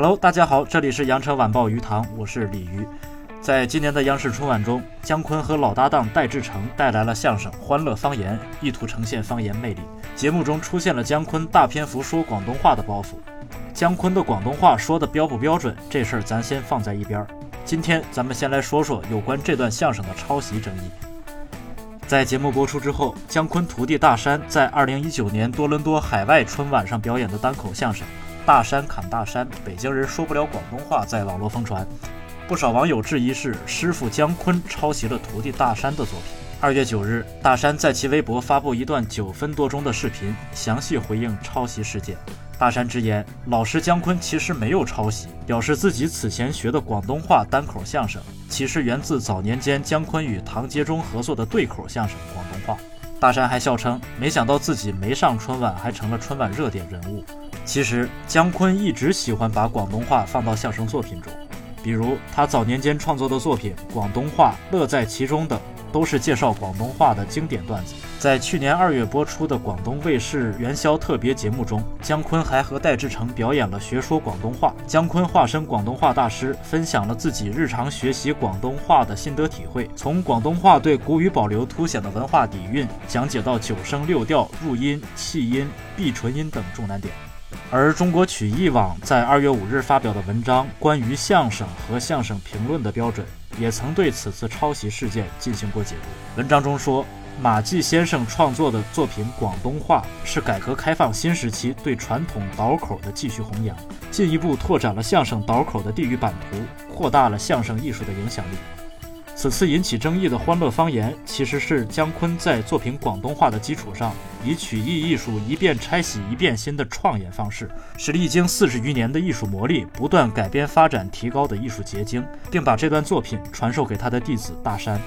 Hello，大家好，这里是羊城晚报鱼塘，我是鲤鱼。在今年的央视春晚中，姜昆和老搭档戴志诚带来了相声《欢乐方言》，意图呈现方言魅力。节目中出现了姜昆大篇幅说广东话的包袱。姜昆的广东话说的标不标准，这事儿咱先放在一边儿。今天咱们先来说说有关这段相声的抄袭争议。在节目播出之后，姜昆徒弟大山在2019年多伦多海外春晚上表演的单口相声《大山砍大山》，北京人说不了广东话，在网络疯传。不少网友质疑是师傅姜昆抄袭了徒弟大山的作品。二月九日，大山在其微博发布一段九分多钟的视频，详细回应抄袭事件。大山直言，老师姜昆其实没有抄袭，表示自己此前学的广东话单口相声，其实源自早年间姜昆与唐杰忠合作的对口相声广东话。大山还笑称，没想到自己没上春晚，还成了春晚热点人物。其实，姜昆一直喜欢把广东话放到相声作品中，比如他早年间创作的作品《广东话乐在其中》等。都是介绍广东话的经典段子。在去年二月播出的广东卫视元宵特别节目中，姜昆还和戴志诚表演了学说广东话。姜昆化身广东话大师，分享了自己日常学习广东话的心得体会，从广东话对古语保留凸显的文化底蕴讲解到九声六调、入音、气音、闭唇音等重难点。而中国曲艺网在二月五日发表的文章《关于相声和相声评论的标准》。也曾对此次抄袭事件进行过解读。文章中说，马季先生创作的作品广东话是改革开放新时期对传统倒口的继续弘扬，进一步拓展了相声倒口的地域版图，扩大了相声艺术的影响力。此次引起争议的《欢乐方言》，其实是姜昆在作品广东话的基础上，以曲艺艺术一遍拆洗一遍新的创演方式，是历经四十余年的艺术磨砺不断改编发展提高的艺术结晶，并把这段作品传授给他的弟子大山。